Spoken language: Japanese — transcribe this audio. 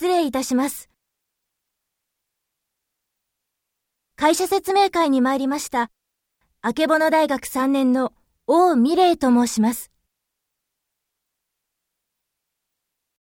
失礼いたします。会社説明会に参りました。あけぼの大学3年の王美玲と申します。